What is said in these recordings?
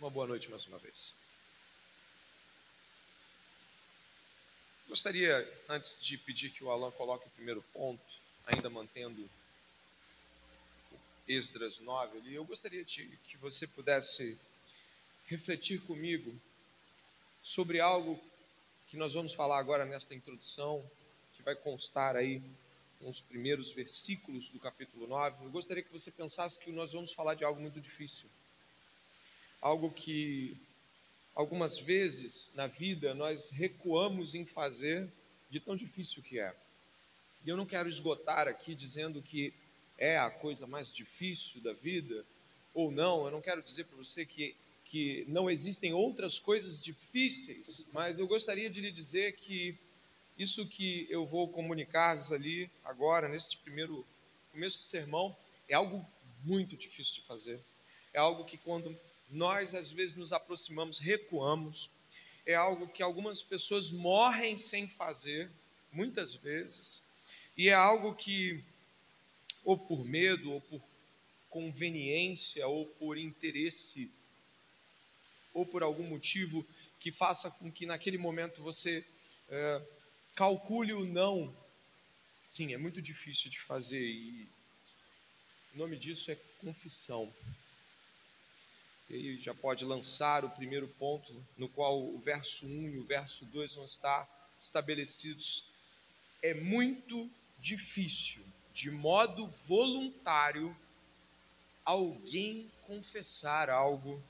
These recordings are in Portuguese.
Uma boa noite mais uma vez. Gostaria, antes de pedir que o Alan coloque o primeiro ponto, ainda mantendo Esdras 9 ali, eu gostaria de, que você pudesse refletir comigo sobre algo que nós vamos falar agora nesta introdução, que vai constar aí nos primeiros versículos do capítulo 9. Eu gostaria que você pensasse que nós vamos falar de algo muito difícil. Algo que algumas vezes na vida nós recuamos em fazer de tão difícil que é. E eu não quero esgotar aqui dizendo que é a coisa mais difícil da vida ou não. Eu não quero dizer para você que que não existem outras coisas difíceis, mas eu gostaria de lhe dizer que isso que eu vou comunicar-lhes ali agora, neste primeiro começo do sermão, é algo muito difícil de fazer. É algo que quando nós às vezes nos aproximamos, recuamos. É algo que algumas pessoas morrem sem fazer, muitas vezes. E é algo que, ou por medo, ou por conveniência, ou por interesse ou por algum motivo que faça com que naquele momento você é, calcule o não. Sim, é muito difícil de fazer e o nome disso é confissão. E já pode lançar o primeiro ponto, no qual o verso 1 e o verso 2 vão estar estabelecidos. É muito difícil, de modo voluntário, alguém confessar algo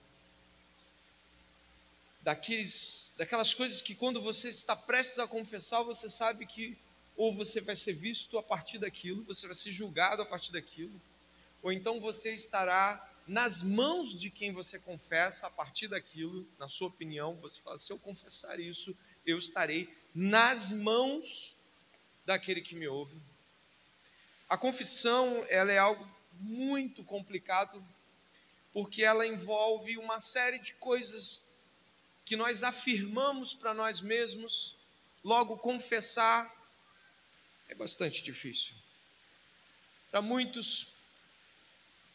daqueles, daquelas coisas que quando você está prestes a confessar, você sabe que ou você vai ser visto a partir daquilo, você vai ser julgado a partir daquilo, ou então você estará nas mãos de quem você confessa a partir daquilo, na sua opinião, você fala: se eu confessar isso, eu estarei nas mãos daquele que me ouve. A confissão, ela é algo muito complicado, porque ela envolve uma série de coisas que nós afirmamos para nós mesmos, logo confessar é bastante difícil. Para muitos,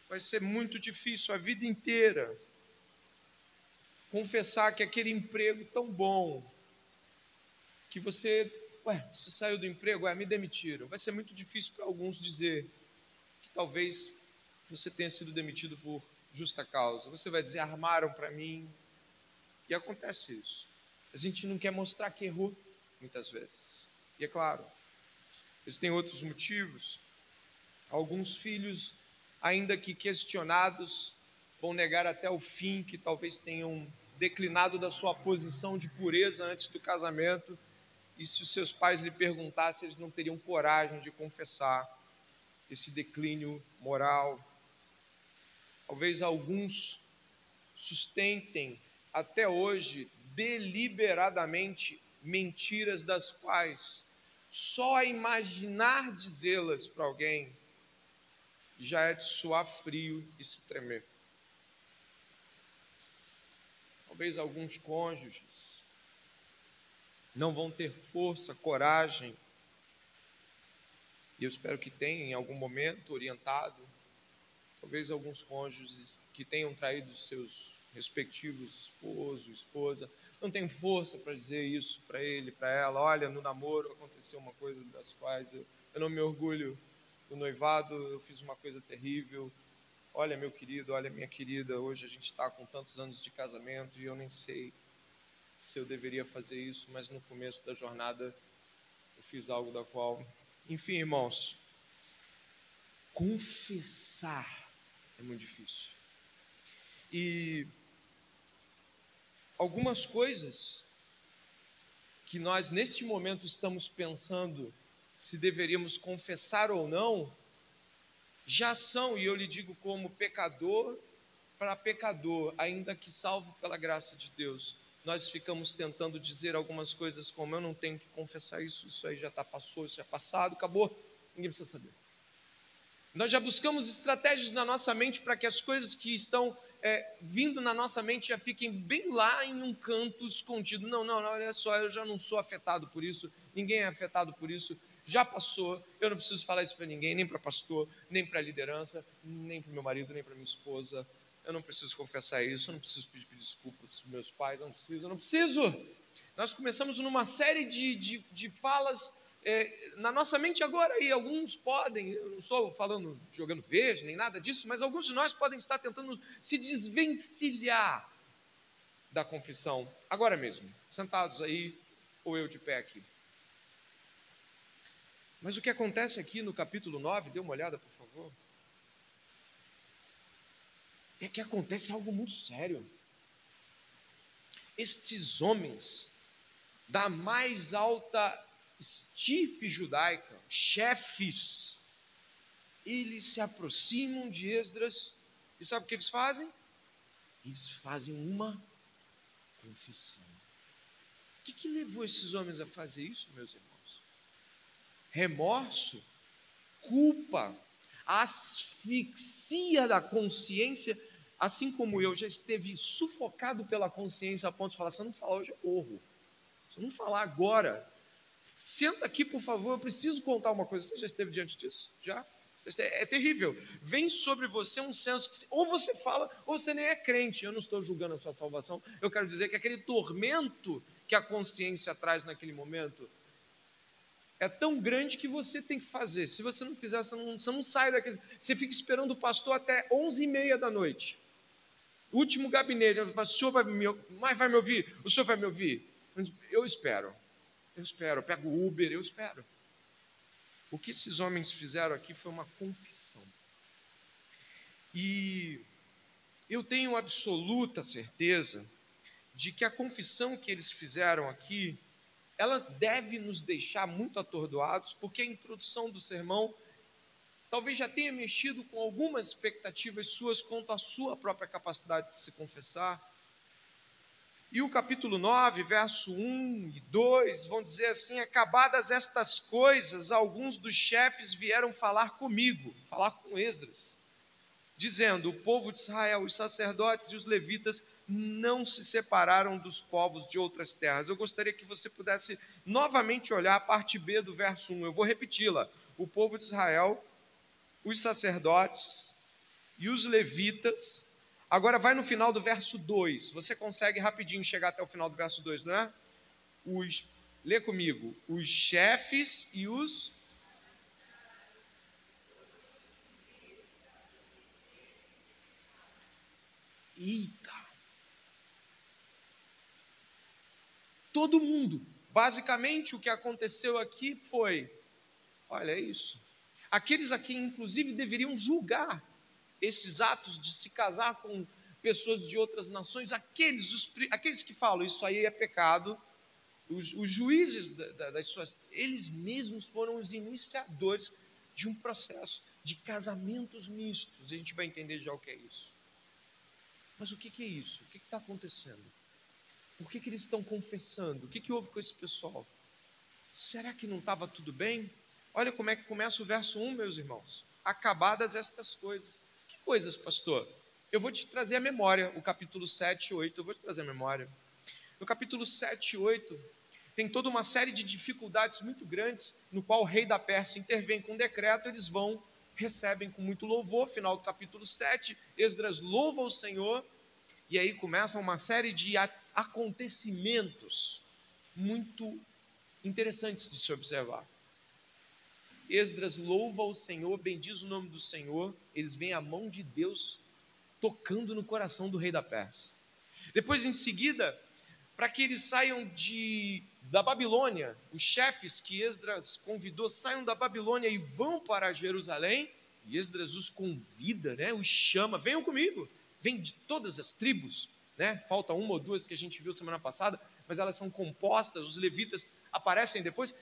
vai ser muito difícil a vida inteira confessar que aquele emprego tão bom, que você, ué, você saiu do emprego, ué, me demitiram. Vai ser muito difícil para alguns dizer que talvez você tenha sido demitido por justa causa. Você vai dizer, armaram para mim, e acontece isso. A gente não quer mostrar que errou, muitas vezes. E é claro, existem outros motivos. Alguns filhos, ainda que questionados, vão negar até o fim que talvez tenham declinado da sua posição de pureza antes do casamento. E se os seus pais lhe perguntassem, eles não teriam coragem de confessar esse declínio moral. Talvez alguns sustentem até hoje deliberadamente mentiras das quais só imaginar dizê-las para alguém já é de suar frio e se tremer. Talvez alguns cônjuges não vão ter força, coragem, e eu espero que tenham em algum momento orientado. Talvez alguns cônjuges que tenham traído seus respectivos esposo, esposa, não tem força para dizer isso para ele, para ela. Olha, no namoro aconteceu uma coisa das quais eu, eu não me orgulho do noivado, eu fiz uma coisa terrível. Olha, meu querido, olha, minha querida, hoje a gente está com tantos anos de casamento e eu nem sei se eu deveria fazer isso, mas no começo da jornada eu fiz algo da qual. Enfim, irmãos, confessar é muito difícil. E algumas coisas que nós neste momento estamos pensando se deveríamos confessar ou não, já são, e eu lhe digo como pecador para pecador, ainda que salvo pela graça de Deus, nós ficamos tentando dizer algumas coisas como eu não tenho que confessar isso, isso aí já está passou, isso é passado, acabou, ninguém precisa saber. Nós já buscamos estratégias na nossa mente para que as coisas que estão é, vindo na nossa mente já fiquem bem lá em um canto escondido. Não, não, não, olha só, eu já não sou afetado por isso, ninguém é afetado por isso. Já passou, eu não preciso falar isso para ninguém, nem para pastor, nem para liderança, nem para meu marido, nem para minha esposa. Eu não preciso confessar isso, eu não preciso pedir desculpas para meus pais, eu não preciso, eu não preciso. Nós começamos numa série de, de, de falas é, na nossa mente agora, e alguns podem, eu não estou falando jogando verde, nem nada disso, mas alguns de nós podem estar tentando se desvencilhar da confissão, agora mesmo, sentados aí, ou eu de pé aqui. Mas o que acontece aqui no capítulo 9, dê uma olhada, por favor. É que acontece algo muito sério. Estes homens da mais alta estirpe judaica, chefes, eles se aproximam de Esdras e sabe o que eles fazem? Eles fazem uma confissão. O que, que levou esses homens a fazer isso, meus irmãos? Remorso, culpa, asfixia da consciência, assim como eu já esteve sufocado pela consciência a ponto de falar: se eu não falar hoje, eu morro. Se eu não falar agora, senta aqui, por favor, eu preciso contar uma coisa. Você já esteve diante disso? Já? É, terrível. Vem sobre você um senso que ou você fala ou você nem é crente. Eu não estou julgando a sua salvação. Eu quero dizer que aquele tormento que a consciência traz naquele momento é tão grande que você tem que fazer. Se você não fizer, você não, você não sai daquele. Você fica esperando o pastor até 11 e meia da noite. Último gabinete. O senhor vai me, mas vai me ouvir? O senhor vai me ouvir? Eu espero. Eu espero. Eu pego o Uber, eu espero. O que esses homens fizeram aqui foi uma confissão. E eu tenho absoluta certeza de que a confissão que eles fizeram aqui ela deve nos deixar muito atordoados, porque a introdução do sermão talvez já tenha mexido com algumas expectativas suas quanto à sua própria capacidade de se confessar. E o capítulo 9, verso 1 e 2 vão dizer assim: Acabadas estas coisas, alguns dos chefes vieram falar comigo, falar com Esdras, dizendo: O povo de Israel, os sacerdotes e os levitas não se separaram dos povos de outras terras. Eu gostaria que você pudesse novamente olhar a parte B do verso 1. Eu vou repeti-la. O povo de Israel, os sacerdotes e os levitas. Agora vai no final do verso 2. Você consegue rapidinho chegar até o final do verso 2, não é? Os, lê comigo. Os chefes e os Eita! Todo mundo. Basicamente, o que aconteceu aqui foi: olha é isso. Aqueles a quem, inclusive, deveriam julgar esses atos de se casar com pessoas de outras nações, aqueles, os, aqueles que falam isso aí é pecado, os, os juízes da, da, das suas, eles mesmos foram os iniciadores de um processo de casamentos mistos. A gente vai entender já o que é isso. Mas o que, que é isso? O que está acontecendo? Por que, que eles estão confessando? O que, que houve com esse pessoal? Será que não estava tudo bem? Olha como é que começa o verso 1, meus irmãos. Acabadas estas coisas. Que coisas, pastor? Eu vou te trazer a memória, o capítulo 7 e 8. Eu vou te trazer a memória. No capítulo 7 e 8, tem toda uma série de dificuldades muito grandes, no qual o rei da Pérsia intervém com um decreto, eles vão, recebem com muito louvor. Final do capítulo 7, Esdras louva o Senhor, e aí começa uma série de acontecimentos muito interessantes de se observar. Esdras louva o Senhor, bendiz o nome do Senhor, eles veem a mão de Deus tocando no coração do rei da Pérsia. Depois, em seguida, para que eles saiam de, da Babilônia, os chefes que Esdras convidou saiam da Babilônia e vão para Jerusalém, e Esdras os convida, né, os chama, venham comigo, vem de todas as tribos, né? Falta uma ou duas que a gente viu semana passada, mas elas são compostas, os levitas aparecem depois.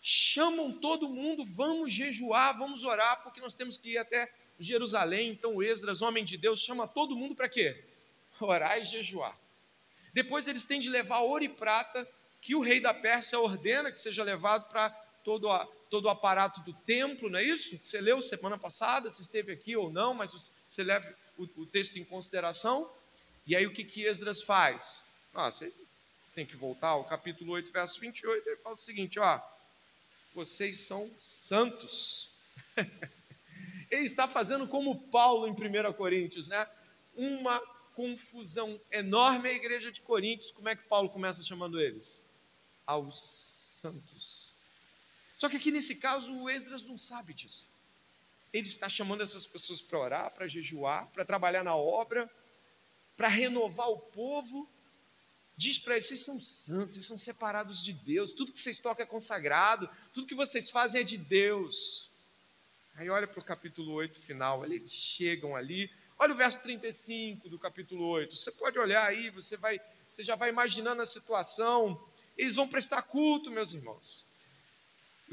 Chamam todo mundo, vamos jejuar, vamos orar, porque nós temos que ir até Jerusalém. Então, Esdras, homem de Deus, chama todo mundo para quê? Orar e jejuar. Depois, eles têm de levar ouro e prata, que o rei da Pérsia ordena que seja levado para todo, todo o aparato do templo, não é isso? Você leu semana passada, se esteve aqui ou não, mas você leva o, o texto em consideração. E aí o que, que Esdras faz? Ah, você tem que voltar ao capítulo 8, verso 28, ele fala o seguinte, ó, vocês são santos. Ele está fazendo como Paulo em 1 Coríntios, né? Uma confusão enorme a igreja de Coríntios. Como é que Paulo começa chamando eles? Aos santos. Só que aqui nesse caso o Esdras não sabe disso. Ele está chamando essas pessoas para orar, para jejuar, para trabalhar na obra, para renovar o povo. Diz para eles: vocês são santos, vocês são separados de Deus, tudo que vocês tocam é consagrado, tudo que vocês fazem é de Deus. Aí olha para o capítulo 8 final, eles chegam ali, olha o verso 35 do capítulo 8. Você pode olhar aí, você vai, você já vai imaginando a situação. Eles vão prestar culto, meus irmãos.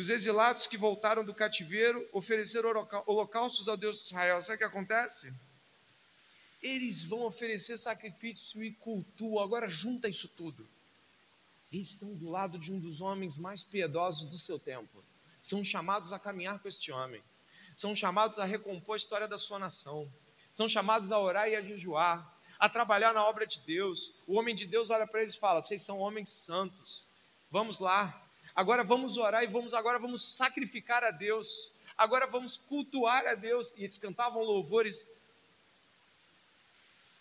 Os exilados que voltaram do cativeiro ofereceram holocaustos ao Deus de Israel. Sabe o que acontece? Eles vão oferecer sacrifício e culto. Agora junta isso tudo. Eles estão do lado de um dos homens mais piedosos do seu tempo. São chamados a caminhar com este homem são chamados a recompor a história da sua nação, são chamados a orar e a jejuar, a trabalhar na obra de Deus. O homem de Deus olha para eles e fala: Vocês são homens santos, vamos lá. Agora vamos orar e vamos agora vamos sacrificar a Deus. Agora vamos cultuar a Deus. E eles cantavam louvores.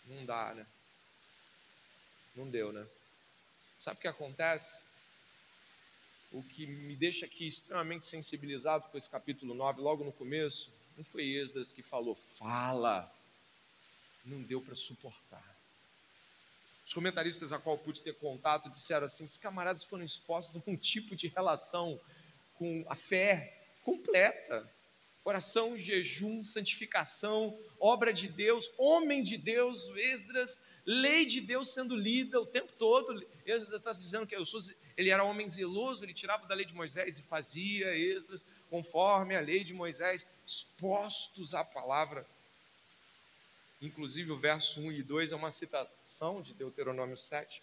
Não dá, né? Não deu, né? Sabe o que acontece? o que me deixa aqui extremamente sensibilizado com esse capítulo 9, logo no começo, não foi Esdras que falou, fala, não deu para suportar. Os comentaristas a qual pude ter contato disseram assim: esses camaradas foram expostos a um tipo de relação com a fé completa. Oração, jejum, santificação, obra de Deus, homem de Deus, Esdras, lei de Deus sendo lida o tempo todo. Esdras está dizendo que sou ele era homem zeloso, ele tirava da lei de Moisés e fazia extras conforme a lei de Moisés, expostos à palavra. Inclusive o verso 1 e 2 é uma citação de Deuteronômio 7.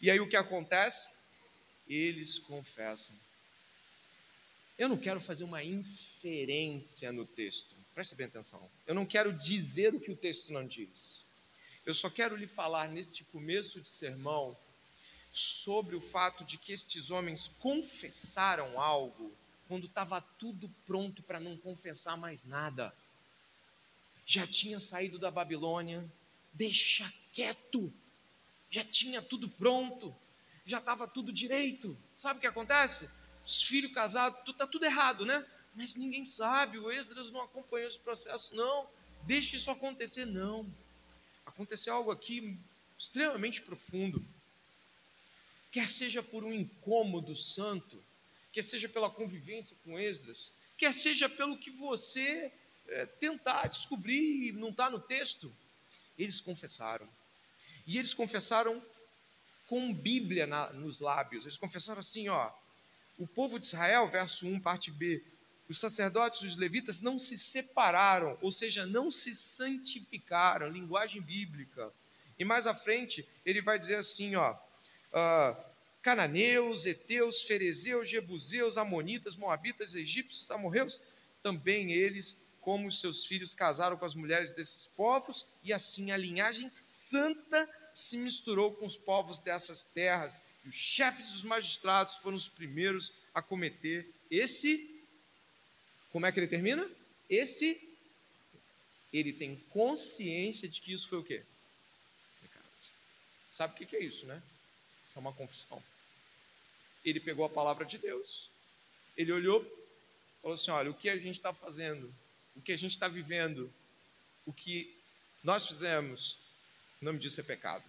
E aí o que acontece? Eles confessam. Eu não quero fazer uma inferência no texto, preste bem atenção. Eu não quero dizer o que o texto não diz. Eu só quero lhe falar neste começo de sermão sobre o fato de que estes homens confessaram algo quando estava tudo pronto para não confessar mais nada. Já tinha saído da Babilônia, deixa quieto, já tinha tudo pronto, já estava tudo direito. Sabe o que acontece? Os filhos casados, está tudo errado, né? Mas ninguém sabe, o Esdras não acompanhou esse processo, não. Deixe isso acontecer, não. Aconteceu algo aqui extremamente profundo quer seja por um incômodo santo, quer seja pela convivência com Esdras, quer seja pelo que você é, tentar descobrir não está no texto, eles confessaram. E eles confessaram com Bíblia na, nos lábios. Eles confessaram assim, ó, o povo de Israel, verso 1, parte B, os sacerdotes e os levitas não se separaram, ou seja, não se santificaram, linguagem bíblica. E mais à frente, ele vai dizer assim, ó, uh, cananeus, heteus, ferezeus, jebuseus, amonitas, moabitas, egípcios, amorreus, também eles, como os seus filhos, casaram com as mulheres desses povos, e assim a linhagem santa se misturou com os povos dessas terras, e os chefes dos magistrados foram os primeiros a cometer esse. Como é que ele termina? Esse. Ele tem consciência de que isso foi o quê? Sabe o que é isso, né? Isso é uma confissão. Ele pegou a palavra de Deus, ele olhou, falou assim: olha, o que a gente está fazendo, o que a gente está vivendo, o que nós fizemos, o nome disso é pecado.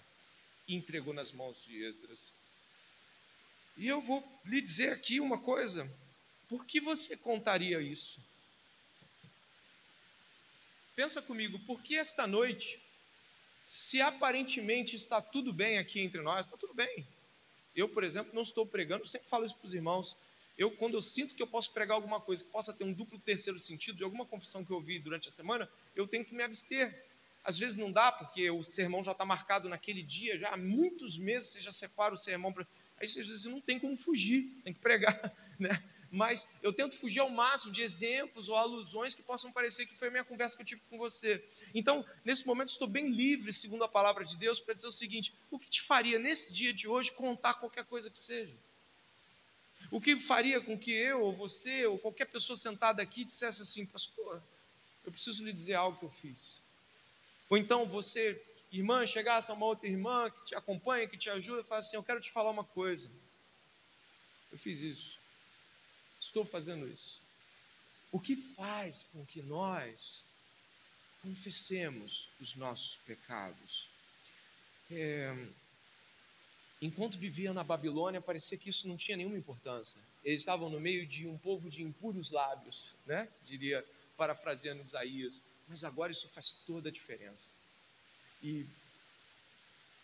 Entregou nas mãos de Esdras. E eu vou lhe dizer aqui uma coisa: por que você contaria isso? Pensa comigo, por que esta noite se aparentemente está tudo bem aqui entre nós, está tudo bem. Eu, por exemplo, não estou pregando, sempre falo isso para os irmãos. Eu, quando eu sinto que eu posso pregar alguma coisa que possa ter um duplo terceiro sentido de alguma confissão que eu ouvi durante a semana, eu tenho que me abster. Às vezes não dá, porque o sermão já está marcado naquele dia, já há muitos meses você já separa o sermão. Pra... Aí às vezes não tem como fugir, tem que pregar. Né? mas eu tento fugir ao máximo de exemplos ou alusões que possam parecer que foi a minha conversa que eu tive com você. Então, nesse momento, estou bem livre, segundo a palavra de Deus, para dizer o seguinte: o que te faria nesse dia de hoje contar qualquer coisa que seja? O que faria com que eu, ou você, ou qualquer pessoa sentada aqui dissesse assim, pastor, eu preciso lhe dizer algo que eu fiz. Ou então você, irmã, chegasse a uma outra irmã que te acompanha, que te ajuda, e falasse assim, eu quero te falar uma coisa. Eu fiz isso. Estou fazendo isso. O que faz com que nós confessemos os nossos pecados? É, enquanto viviam na Babilônia, parecia que isso não tinha nenhuma importância. Eles estavam no meio de um povo de impuros lábios, né? Diria, parafraseando Isaías. Mas agora isso faz toda a diferença. E,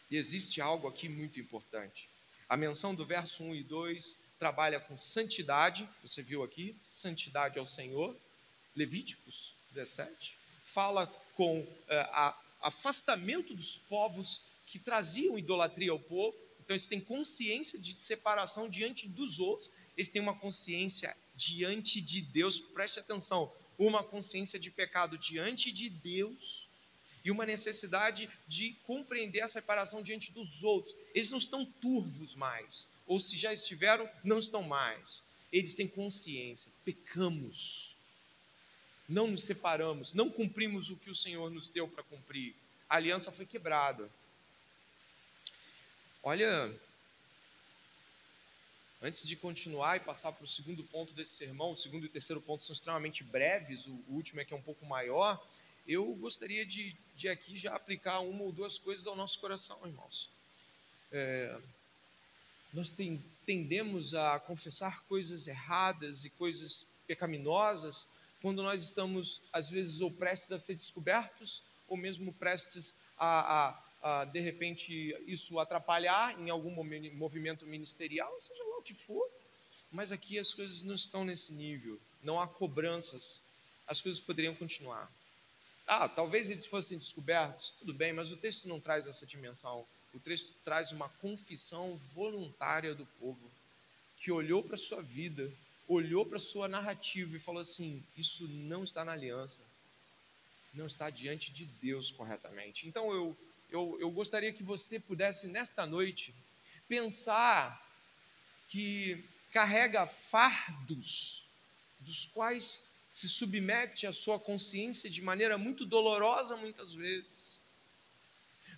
e existe algo aqui muito importante. A menção do verso 1 e 2 trabalha com santidade, você viu aqui, santidade ao Senhor. Levíticos 17 fala com uh, a, afastamento dos povos que traziam idolatria ao povo. Então eles têm consciência de separação diante dos outros, eles têm uma consciência diante de Deus. Preste atenção, uma consciência de pecado diante de Deus e uma necessidade de compreender a separação diante dos outros. Eles não estão turvos mais, ou se já estiveram, não estão mais. Eles têm consciência, pecamos, não nos separamos, não cumprimos o que o Senhor nos deu para cumprir. A aliança foi quebrada. Olha, antes de continuar e passar para o segundo ponto desse sermão, o segundo e o terceiro ponto são extremamente breves, o último é que é um pouco maior. Eu gostaria de, de aqui já aplicar uma ou duas coisas ao nosso coração, irmãos. É, nós tem, tendemos a confessar coisas erradas e coisas pecaminosas quando nós estamos, às vezes, ou prestes a ser descobertos, ou mesmo prestes a, a de repente, isso atrapalhar em algum movimento ministerial, seja lá o que for. Mas aqui as coisas não estão nesse nível, não há cobranças, as coisas poderiam continuar. Ah, talvez eles fossem descobertos, tudo bem, mas o texto não traz essa dimensão. O texto traz uma confissão voluntária do povo, que olhou para a sua vida, olhou para a sua narrativa e falou assim: Isso não está na aliança, não está diante de Deus corretamente. Então eu eu, eu gostaria que você pudesse, nesta noite, pensar que carrega fardos dos quais se submete a sua consciência de maneira muito dolorosa muitas vezes.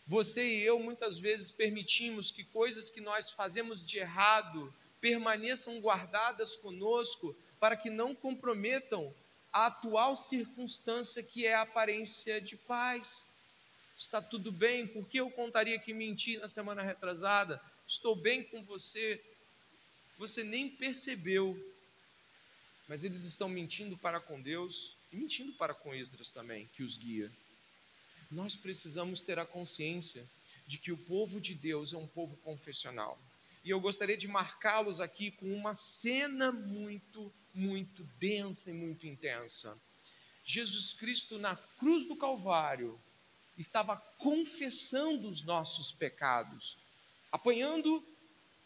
Você e eu muitas vezes permitimos que coisas que nós fazemos de errado permaneçam guardadas conosco para que não comprometam a atual circunstância que é a aparência de paz está tudo bem, por que eu contaria que menti na semana retrasada? Estou bem com você. Você nem percebeu, mas eles estão mentindo para com Deus e mentindo para com Esdras também, que os guia. Nós precisamos ter a consciência de que o povo de Deus é um povo confessional. E eu gostaria de marcá-los aqui com uma cena muito, muito densa e muito intensa. Jesus Cristo na cruz do Calvário, estava confessando os nossos pecados, apanhando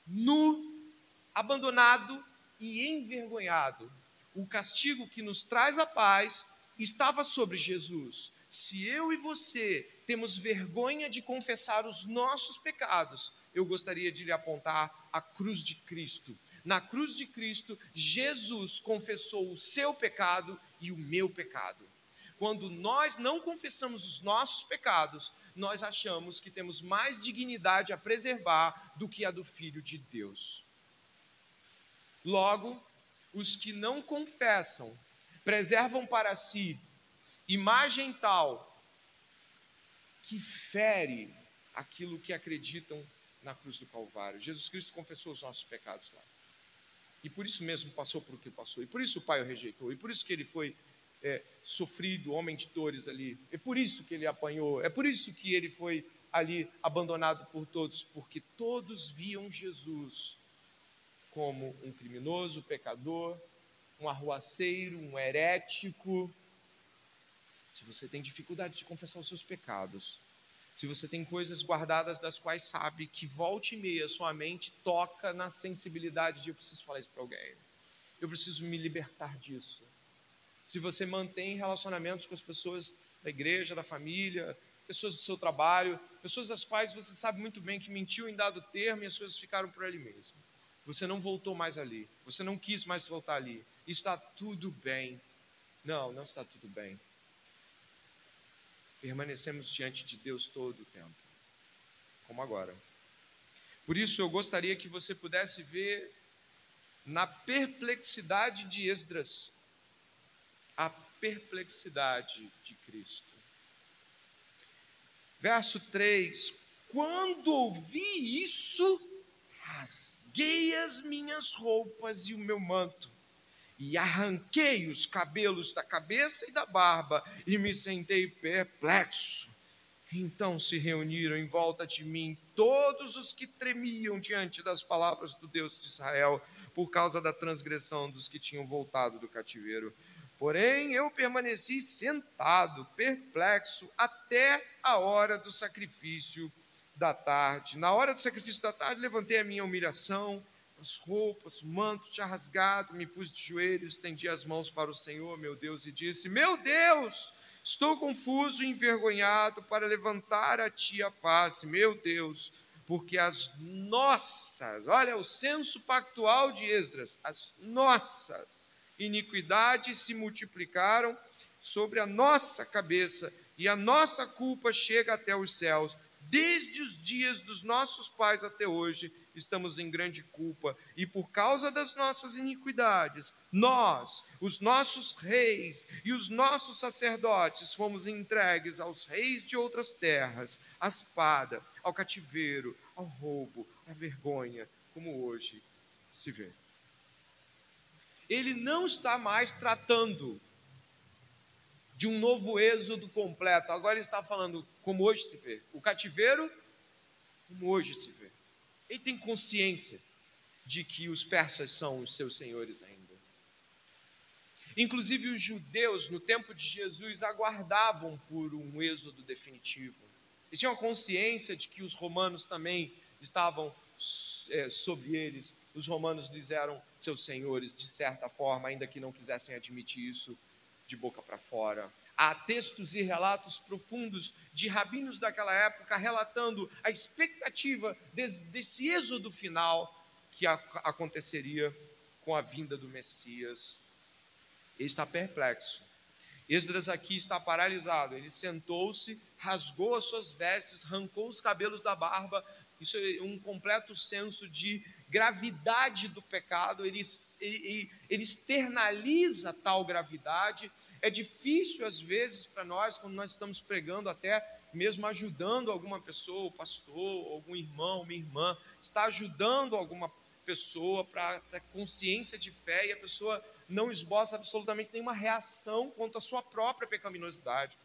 nu, abandonado e envergonhado. O castigo que nos traz a paz estava sobre Jesus. Se eu e você temos vergonha de confessar os nossos pecados, eu gostaria de lhe apontar a cruz de Cristo. Na cruz de Cristo, Jesus confessou o seu pecado e o meu pecado. Quando nós não confessamos os nossos pecados, nós achamos que temos mais dignidade a preservar do que a do Filho de Deus. Logo, os que não confessam preservam para si imagem tal que fere aquilo que acreditam na cruz do Calvário. Jesus Cristo confessou os nossos pecados lá. E por isso mesmo passou por o que passou. E por isso o Pai o rejeitou. E por isso que ele foi é, sofrido, homem de dores ali. É por isso que ele apanhou, é por isso que ele foi ali abandonado por todos, porque todos viam Jesus como um criminoso, pecador, um arruaceiro, um herético. Se você tem dificuldade de confessar os seus pecados, se você tem coisas guardadas das quais sabe que volte e meia sua mente toca na sensibilidade de eu preciso falar isso para alguém, eu preciso me libertar disso se você mantém relacionamentos com as pessoas da igreja, da família, pessoas do seu trabalho, pessoas das quais você sabe muito bem que mentiu em dado termo e as coisas ficaram por ali mesmo. Você não voltou mais ali. Você não quis mais voltar ali. Está tudo bem. Não, não está tudo bem. Permanecemos diante de Deus todo o tempo, como agora. Por isso eu gostaria que você pudesse ver na perplexidade de Esdras a perplexidade de Cristo. Verso 3: Quando ouvi isso, rasguei as minhas roupas e o meu manto, e arranquei os cabelos da cabeça e da barba, e me sentei perplexo. Então se reuniram em volta de mim todos os que tremiam diante das palavras do Deus de Israel, por causa da transgressão dos que tinham voltado do cativeiro. Porém, eu permaneci sentado, perplexo, até a hora do sacrifício da tarde. Na hora do sacrifício da tarde, levantei a minha humilhação, as roupas, o manto tinha rasgado, me pus de joelhos, estendi as mãos para o Senhor, meu Deus, e disse: Meu Deus, estou confuso e envergonhado para levantar a ti a face, meu Deus, porque as nossas, olha o senso pactual de Esdras, as nossas iniquidades se multiplicaram sobre a nossa cabeça e a nossa culpa chega até os céus. Desde os dias dos nossos pais até hoje, estamos em grande culpa, e por causa das nossas iniquidades, nós, os nossos reis e os nossos sacerdotes, fomos entregues aos reis de outras terras, à espada, ao cativeiro, ao roubo, à vergonha, como hoje se vê. Ele não está mais tratando de um novo êxodo completo. Agora ele está falando como hoje se vê. O cativeiro, como hoje se vê. Ele tem consciência de que os persas são os seus senhores ainda. Inclusive os judeus, no tempo de Jesus, aguardavam por um êxodo definitivo. Eles tinham consciência de que os romanos também estavam é, sobre eles. Os romanos lhes eram seus senhores, de certa forma, ainda que não quisessem admitir isso de boca para fora. Há textos e relatos profundos de rabinos daquela época relatando a expectativa desse, desse êxodo final que a, aconteceria com a vinda do Messias. Ele está perplexo. Esdras aqui está paralisado. Ele sentou-se, rasgou as suas vestes, arrancou os cabelos da barba. Isso é um completo senso de gravidade do pecado. Ele, ele, ele externaliza tal gravidade é difícil às vezes para nós, quando nós estamos pregando, até mesmo ajudando alguma pessoa, o pastor, algum irmão, uma irmã, está ajudando alguma pessoa para consciência de fé e a pessoa não esboça absolutamente nenhuma reação contra a sua própria pecaminosidade.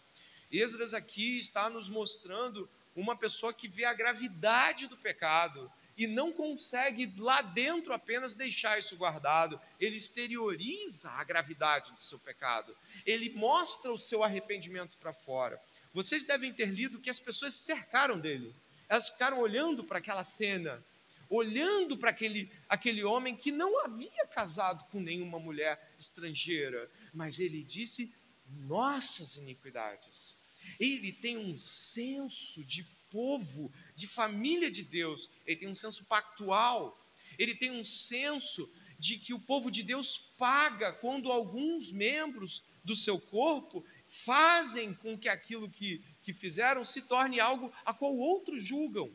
Esdras aqui está nos mostrando uma pessoa que vê a gravidade do pecado e não consegue lá dentro apenas deixar isso guardado, ele exterioriza a gravidade do seu pecado, ele mostra o seu arrependimento para fora. Vocês devem ter lido que as pessoas se cercaram dele, elas ficaram olhando para aquela cena, olhando para aquele, aquele homem que não havia casado com nenhuma mulher estrangeira, mas ele disse: nossas iniquidades. Ele tem um senso de povo, de família de Deus, ele tem um senso pactual, ele tem um senso de que o povo de Deus paga quando alguns membros do seu corpo fazem com que aquilo que, que fizeram se torne algo a qual outros julgam.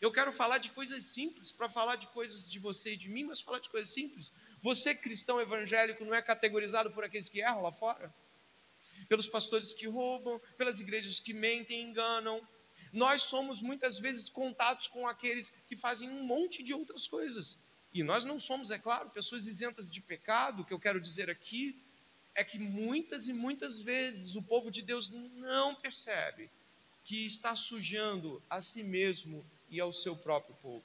Eu quero falar de coisas simples, para falar de coisas de você e de mim, mas falar de coisas simples. Você, cristão evangélico, não é categorizado por aqueles que erram lá fora? Pelos pastores que roubam, pelas igrejas que mentem e enganam, nós somos muitas vezes contados com aqueles que fazem um monte de outras coisas. E nós não somos, é claro, pessoas isentas de pecado. O que eu quero dizer aqui é que muitas e muitas vezes o povo de Deus não percebe que está sujando a si mesmo e ao seu próprio povo.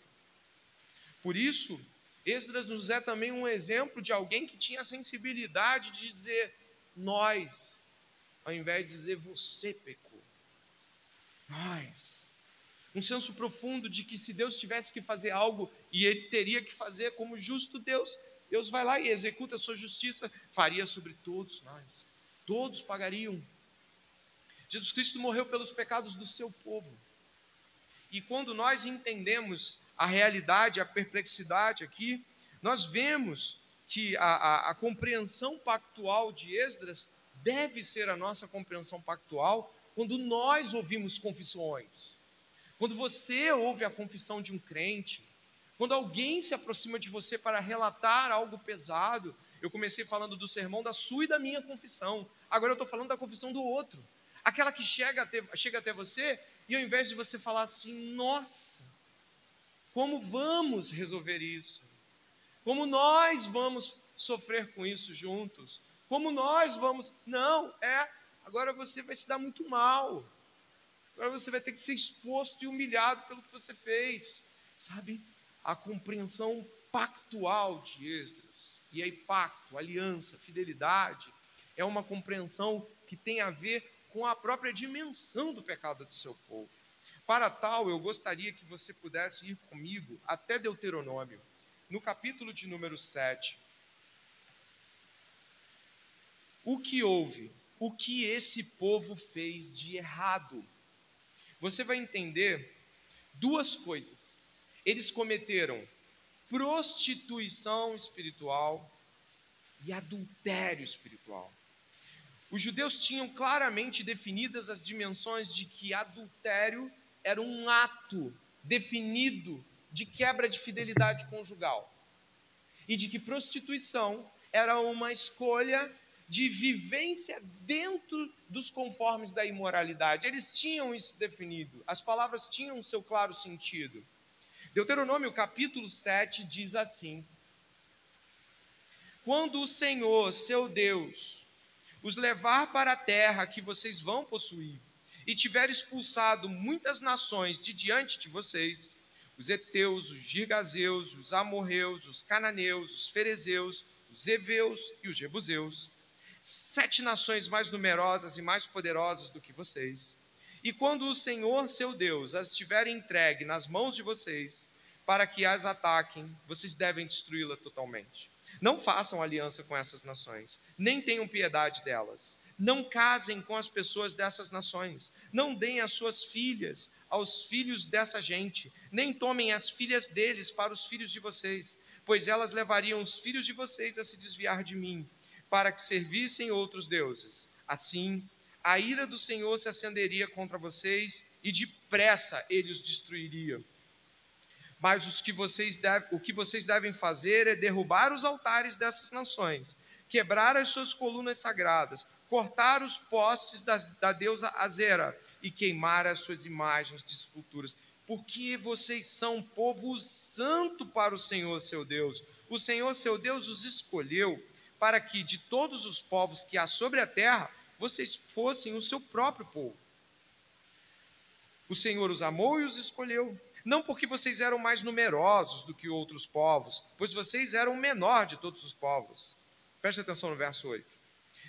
Por isso, Esdras nos é também um exemplo de alguém que tinha a sensibilidade de dizer nós, ao invés de dizer você pecou nós. Um senso profundo de que se Deus tivesse que fazer algo e ele teria que fazer como justo Deus, Deus vai lá e executa a sua justiça, faria sobre todos nós. Todos pagariam. Jesus Cristo morreu pelos pecados do seu povo. E quando nós entendemos a realidade, a perplexidade aqui, nós vemos que a, a, a compreensão pactual de Esdras deve ser a nossa compreensão pactual quando nós ouvimos confissões. Quando você ouve a confissão de um crente, quando alguém se aproxima de você para relatar algo pesado, eu comecei falando do sermão da sua e da minha confissão. Agora eu estou falando da confissão do outro. Aquela que chega até, chega até você e ao invés de você falar assim, nossa, como vamos resolver isso? Como nós vamos sofrer com isso juntos? Como nós vamos. Não, é. Agora você vai se dar muito mal. Agora você vai ter que ser exposto e humilhado pelo que você fez. Sabe? A compreensão pactual de Esdras. E aí, pacto, aliança, fidelidade, é uma compreensão que tem a ver com a própria dimensão do pecado do seu povo. Para tal, eu gostaria que você pudesse ir comigo até Deuteronômio, no capítulo de número 7. O que houve? O que esse povo fez de errado? Você vai entender duas coisas. Eles cometeram prostituição espiritual e adultério espiritual. Os judeus tinham claramente definidas as dimensões de que adultério era um ato definido de quebra de fidelidade conjugal e de que prostituição era uma escolha de vivência dentro dos conformes da imoralidade. Eles tinham isso definido, as palavras tinham o seu claro sentido. Deuteronômio capítulo 7 diz assim: Quando o Senhor, seu Deus, os levar para a terra que vocês vão possuir, e tiver expulsado muitas nações de diante de vocês, os heteus, os girgazeus, os amorreus, os cananeus, os ferezeus, os heveus e os jebuseus, sete nações mais numerosas e mais poderosas do que vocês, e quando o Senhor, seu Deus, as tiver entregue nas mãos de vocês, para que as ataquem, vocês devem destruí-la totalmente. Não façam aliança com essas nações, nem tenham piedade delas. Não casem com as pessoas dessas nações. Não deem as suas filhas aos filhos dessa gente, nem tomem as filhas deles para os filhos de vocês, pois elas levariam os filhos de vocês a se desviar de mim, para que servissem outros deuses. Assim, a ira do Senhor se acenderia contra vocês e depressa ele os destruiria. Mas que deve, o que vocês devem fazer é derrubar os altares dessas nações, quebrar as suas colunas sagradas, cortar os postes da, da deusa Azera e queimar as suas imagens de esculturas. Porque vocês são povo santo para o Senhor seu Deus. O Senhor seu Deus os escolheu para que de todos os povos que há sobre a terra, vocês fossem o seu próprio povo. O Senhor os amou e os escolheu, não porque vocês eram mais numerosos do que outros povos, pois vocês eram o menor de todos os povos. Preste atenção no verso 8.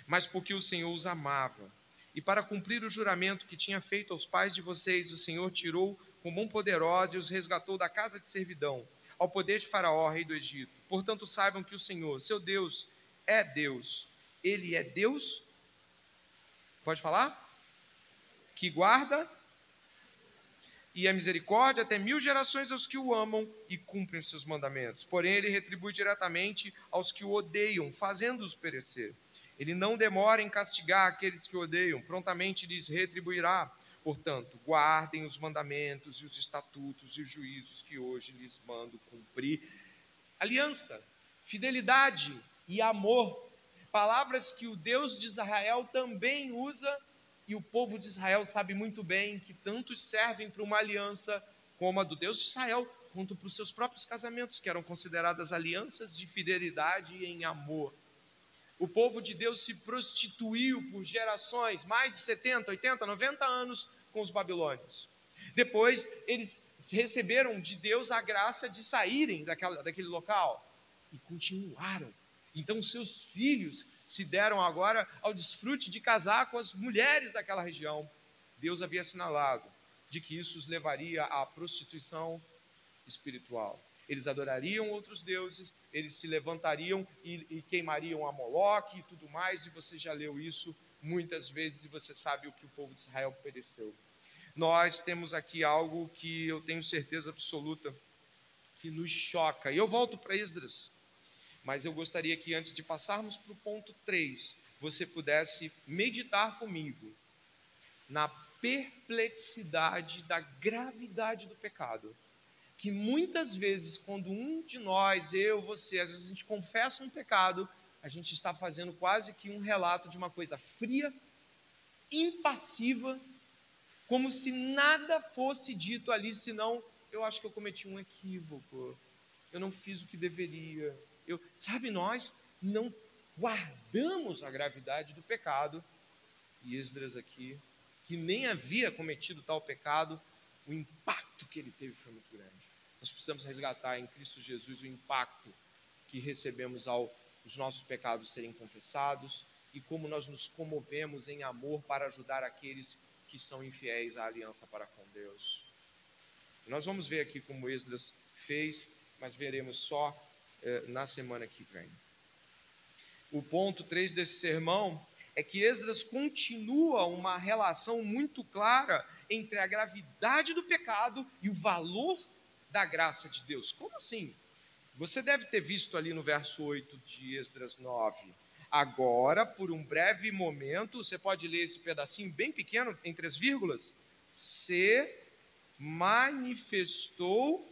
Mas porque o Senhor os amava, e para cumprir o juramento que tinha feito aos pais de vocês, o Senhor tirou com mão poderosa e os resgatou da casa de servidão, ao poder de Faraó, rei do Egito. Portanto, saibam que o Senhor, seu Deus, é Deus. Ele é Deus Pode falar? Que guarda e a misericórdia até mil gerações aos que o amam e cumprem os seus mandamentos. Porém, ele retribui diretamente aos que o odeiam, fazendo-os perecer. Ele não demora em castigar aqueles que o odeiam, prontamente lhes retribuirá. Portanto, guardem os mandamentos e os estatutos e os juízos que hoje lhes mando cumprir. Aliança, fidelidade e amor Palavras que o Deus de Israel também usa, e o povo de Israel sabe muito bem que tanto servem para uma aliança como a do Deus de Israel, quanto para os seus próprios casamentos, que eram consideradas alianças de fidelidade e em amor. O povo de Deus se prostituiu por gerações, mais de 70, 80, 90 anos com os babilônios. Depois, eles receberam de Deus a graça de saírem daquela, daquele local e continuaram então, seus filhos se deram agora ao desfrute de casar com as mulheres daquela região. Deus havia assinalado de que isso os levaria à prostituição espiritual. Eles adorariam outros deuses, eles se levantariam e, e queimariam a Moloque e tudo mais, e você já leu isso muitas vezes e você sabe o que o povo de Israel pereceu. nós temos aqui algo que eu tenho certeza absoluta que nos choca. E eu volto para Esdras, mas eu gostaria que antes de passarmos para o ponto 3, você pudesse meditar comigo na perplexidade da gravidade do pecado. Que muitas vezes, quando um de nós, eu, você, às vezes a gente confessa um pecado, a gente está fazendo quase que um relato de uma coisa fria, impassiva, como se nada fosse dito ali, senão eu acho que eu cometi um equívoco, eu não fiz o que deveria. Eu, sabe, nós não guardamos a gravidade do pecado. E Esdras aqui, que nem havia cometido tal pecado, o impacto que ele teve foi muito grande. Nós precisamos resgatar em Cristo Jesus o impacto que recebemos ao os nossos pecados serem confessados e como nós nos comovemos em amor para ajudar aqueles que são infiéis à aliança para com Deus. Nós vamos ver aqui como Esdras fez, mas veremos só eh, na semana que vem. O ponto 3 desse sermão é que Esdras continua uma relação muito clara entre a gravidade do pecado e o valor da graça de Deus. Como assim? Você deve ter visto ali no verso 8 de Esdras 9. Agora, por um breve momento, você pode ler esse pedacinho bem pequeno, entre as vírgulas. Se manifestou.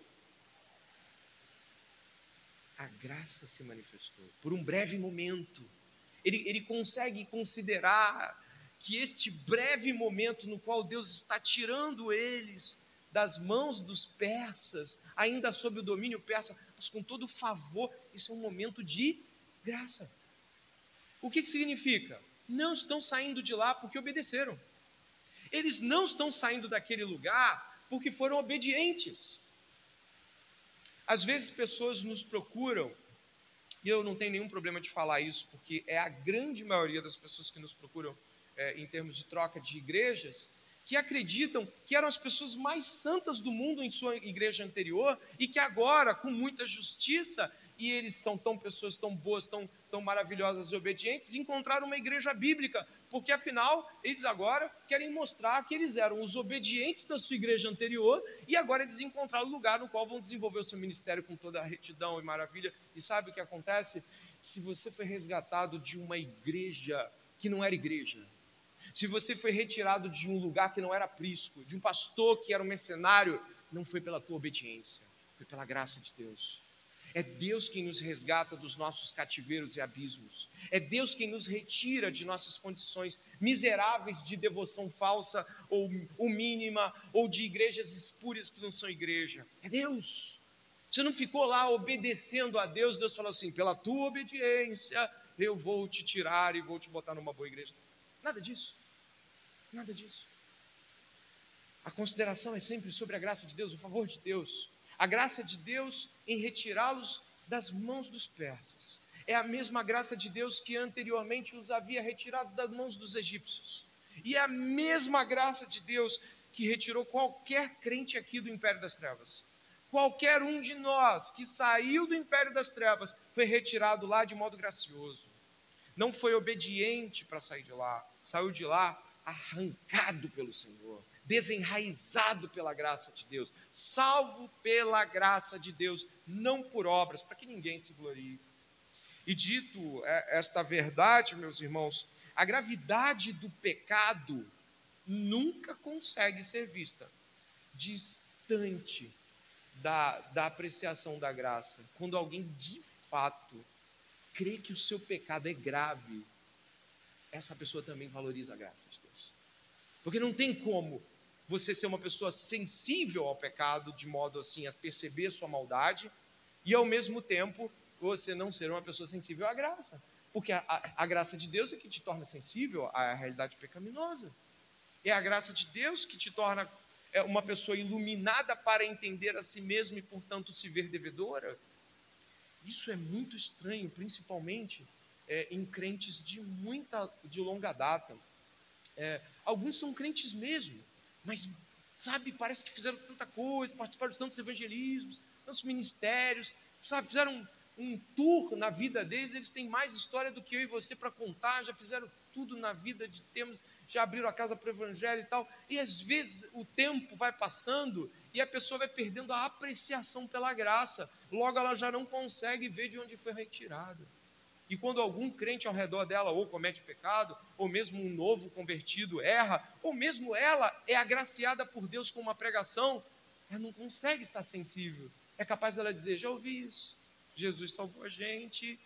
A graça se manifestou. Por um breve momento. Ele, ele consegue considerar que este breve momento no qual Deus está tirando eles das mãos dos persas, ainda sob o domínio persa, mas com todo favor, isso é um momento de graça. O que, que significa? Não estão saindo de lá porque obedeceram. Eles não estão saindo daquele lugar porque foram obedientes. Às vezes pessoas nos procuram, e eu não tenho nenhum problema de falar isso, porque é a grande maioria das pessoas que nos procuram é, em termos de troca de igrejas, que acreditam que eram as pessoas mais santas do mundo em sua igreja anterior e que agora, com muita justiça, e eles são tão pessoas tão boas, tão, tão maravilhosas e obedientes, encontraram uma igreja bíblica, porque afinal eles agora querem mostrar que eles eram os obedientes da sua igreja anterior e agora eles encontraram o lugar no qual vão desenvolver o seu ministério com toda a retidão e maravilha. E sabe o que acontece? Se você foi resgatado de uma igreja que não era igreja, se você foi retirado de um lugar que não era aprisco, de um pastor que era um mercenário, não foi pela tua obediência, foi pela graça de Deus. É Deus quem nos resgata dos nossos cativeiros e abismos. É Deus quem nos retira de nossas condições miseráveis de devoção falsa ou, ou mínima, ou de igrejas espúrias que não são igreja. É Deus. Você não ficou lá obedecendo a Deus, Deus falou assim: pela tua obediência eu vou te tirar e vou te botar numa boa igreja. Nada disso. Nada disso. A consideração é sempre sobre a graça de Deus, o favor de Deus. A graça de Deus em retirá-los das mãos dos persas. É a mesma graça de Deus que anteriormente os havia retirado das mãos dos egípcios. E é a mesma graça de Deus que retirou qualquer crente aqui do império das trevas. Qualquer um de nós que saiu do império das trevas foi retirado lá de modo gracioso. Não foi obediente para sair de lá, saiu de lá arrancado pelo Senhor, desenraizado pela graça de Deus, salvo pela graça de Deus, não por obras, para que ninguém se glorie. E dito é, esta verdade, meus irmãos, a gravidade do pecado nunca consegue ser vista distante da, da apreciação da graça. Quando alguém de fato crê que o seu pecado é grave essa pessoa também valoriza a graça de Deus. Porque não tem como você ser uma pessoa sensível ao pecado, de modo assim a perceber sua maldade, e ao mesmo tempo você não ser uma pessoa sensível à graça. Porque a, a, a graça de Deus é que te torna sensível à realidade pecaminosa. É a graça de Deus que te torna é, uma pessoa iluminada para entender a si mesmo e, portanto, se ver devedora. Isso é muito estranho, principalmente é, em crentes de muita, de longa data. É, alguns são crentes mesmo, mas sabe, parece que fizeram tanta coisa, participaram de tantos evangelismos, tantos ministérios, sabe, fizeram um, um tour na vida deles, eles têm mais história do que eu e você para contar, já fizeram tudo na vida de termos, já abriram a casa para o evangelho e tal. E às vezes o tempo vai passando e a pessoa vai perdendo a apreciação pela graça. Logo ela já não consegue ver de onde foi retirada. E quando algum crente ao redor dela ou comete pecado, ou mesmo um novo convertido erra, ou mesmo ela é agraciada por Deus com uma pregação, ela não consegue estar sensível. É capaz dela dizer: Já ouvi isso, Jesus salvou a gente,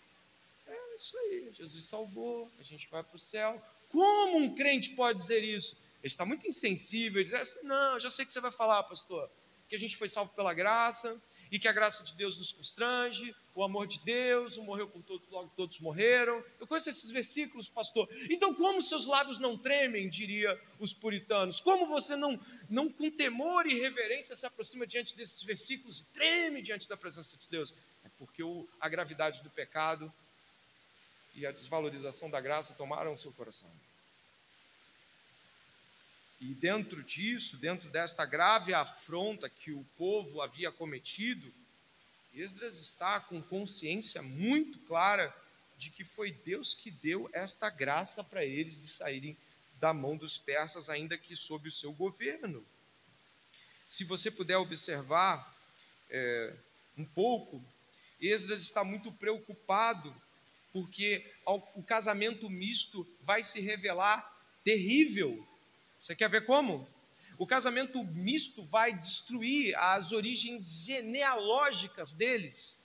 é isso aí, Jesus salvou, a gente vai para o céu. Como um crente pode dizer isso? Ele está muito insensível, ele diz assim, não, já sei o que você vai falar, pastor, que a gente foi salvo pela graça, e que a graça de Deus nos constrange, o amor de Deus, o morreu por todos, logo todos morreram. Eu conheço esses versículos, pastor. Então, como seus lábios não tremem, diria os puritanos? Como você não, não com temor e reverência se aproxima diante desses versículos e treme diante da presença de Deus? É porque o, a gravidade do pecado e a desvalorização da graça tomaram seu coração. E dentro disso, dentro desta grave afronta que o povo havia cometido, Esdras está com consciência muito clara de que foi Deus que deu esta graça para eles de saírem da mão dos persas, ainda que sob o seu governo. Se você puder observar é, um pouco, Esdras está muito preocupado porque o casamento misto vai se revelar terrível. Você quer ver como? O casamento misto vai destruir as origens genealógicas deles.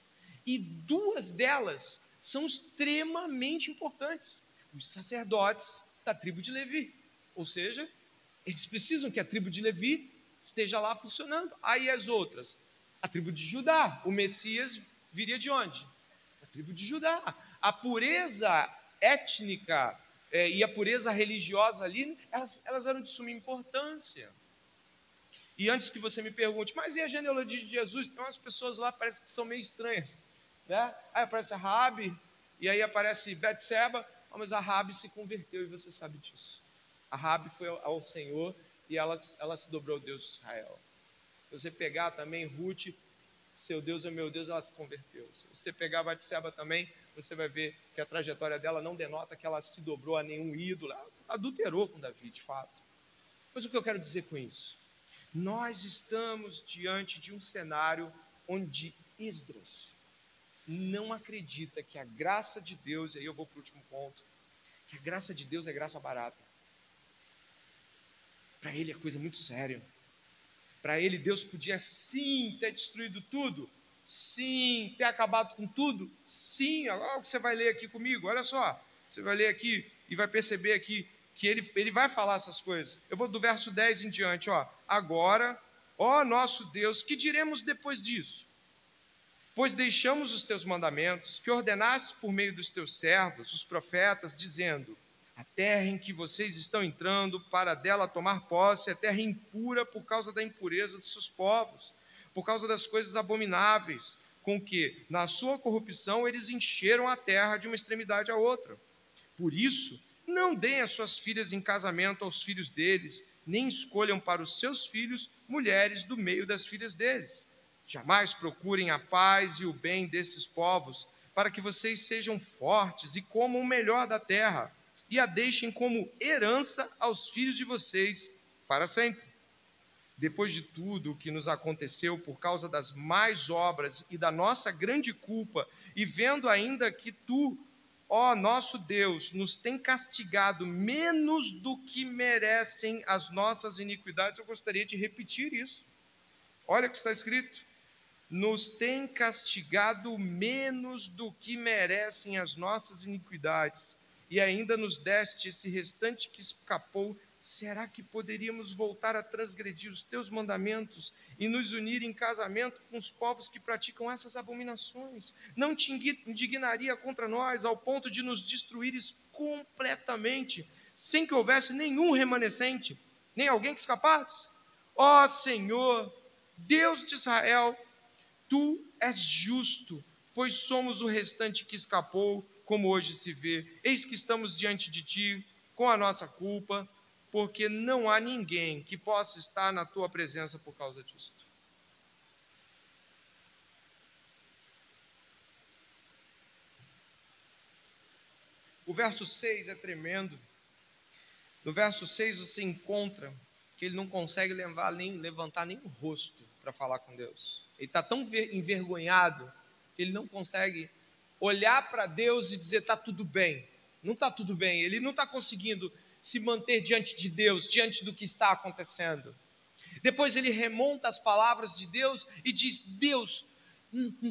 E duas delas são extremamente importantes: os sacerdotes da tribo de Levi. Ou seja, eles precisam que a tribo de Levi esteja lá funcionando. Aí as outras, a tribo de Judá. O Messias viria de onde? A tribo de Judá a pureza étnica é, e a pureza religiosa ali, elas, elas eram de suma importância. E antes que você me pergunte, mas e a genealogia de Jesus? Tem umas pessoas lá parece que são meio estranhas. Né? Aí aparece a Rabi, e aí aparece Betseba, oh, mas a Rabi se converteu e você sabe disso. A Rabi foi ao, ao Senhor e ela, ela se dobrou ao Deus de Israel. Você pegar também Ruth, seu Deus é meu Deus, ela se converteu. Se você pegar Batseba também, você vai ver que a trajetória dela não denota que ela se dobrou a nenhum ídolo, ela adulterou com Davi, de fato. Mas o que eu quero dizer com isso? Nós estamos diante de um cenário onde Esdras não acredita que a graça de Deus, e aí eu vou para o último ponto, que a graça de Deus é graça barata. Para ele é coisa muito séria. Para ele, Deus podia sim ter destruído tudo, sim, ter acabado com tudo, sim. Olha o que você vai ler aqui comigo, olha só. Você vai ler aqui e vai perceber aqui que ele, ele vai falar essas coisas. Eu vou do verso 10 em diante, ó. Agora, ó nosso Deus, que diremos depois disso? Pois deixamos os teus mandamentos, que ordenaste por meio dos teus servos, os profetas, dizendo: a terra em que vocês estão entrando para dela tomar posse é terra impura por causa da impureza dos seus povos, por causa das coisas abomináveis, com que, na sua corrupção, eles encheram a terra de uma extremidade à outra. Por isso, não deem as suas filhas em casamento aos filhos deles, nem escolham para os seus filhos mulheres do meio das filhas deles. Jamais procurem a paz e o bem desses povos, para que vocês sejam fortes e comam o melhor da terra e a deixem como herança aos filhos de vocês para sempre. Depois de tudo o que nos aconteceu por causa das más obras e da nossa grande culpa, e vendo ainda que tu, ó nosso Deus, nos tem castigado menos do que merecem as nossas iniquidades, eu gostaria de repetir isso. Olha o que está escrito nos tem castigado menos do que merecem as nossas iniquidades, e ainda nos deste esse restante que escapou, será que poderíamos voltar a transgredir os teus mandamentos e nos unir em casamento com os povos que praticam essas abominações? Não te indignaria contra nós ao ponto de nos destruíres completamente, sem que houvesse nenhum remanescente, nem alguém que escapasse? Ó Senhor, Deus de Israel, tu és justo, pois somos o restante que escapou como hoje se vê. Eis que estamos diante de ti com a nossa culpa, porque não há ninguém que possa estar na tua presença por causa disso. O verso 6 é tremendo, No verso 6 você encontra que ele não consegue levar, nem, levantar nem o rosto para falar com Deus. Ele está tão envergonhado que ele não consegue olhar para Deus e dizer: está tudo bem. Não está tudo bem. Ele não está conseguindo se manter diante de Deus, diante do que está acontecendo. Depois ele remonta as palavras de Deus e diz: Deus,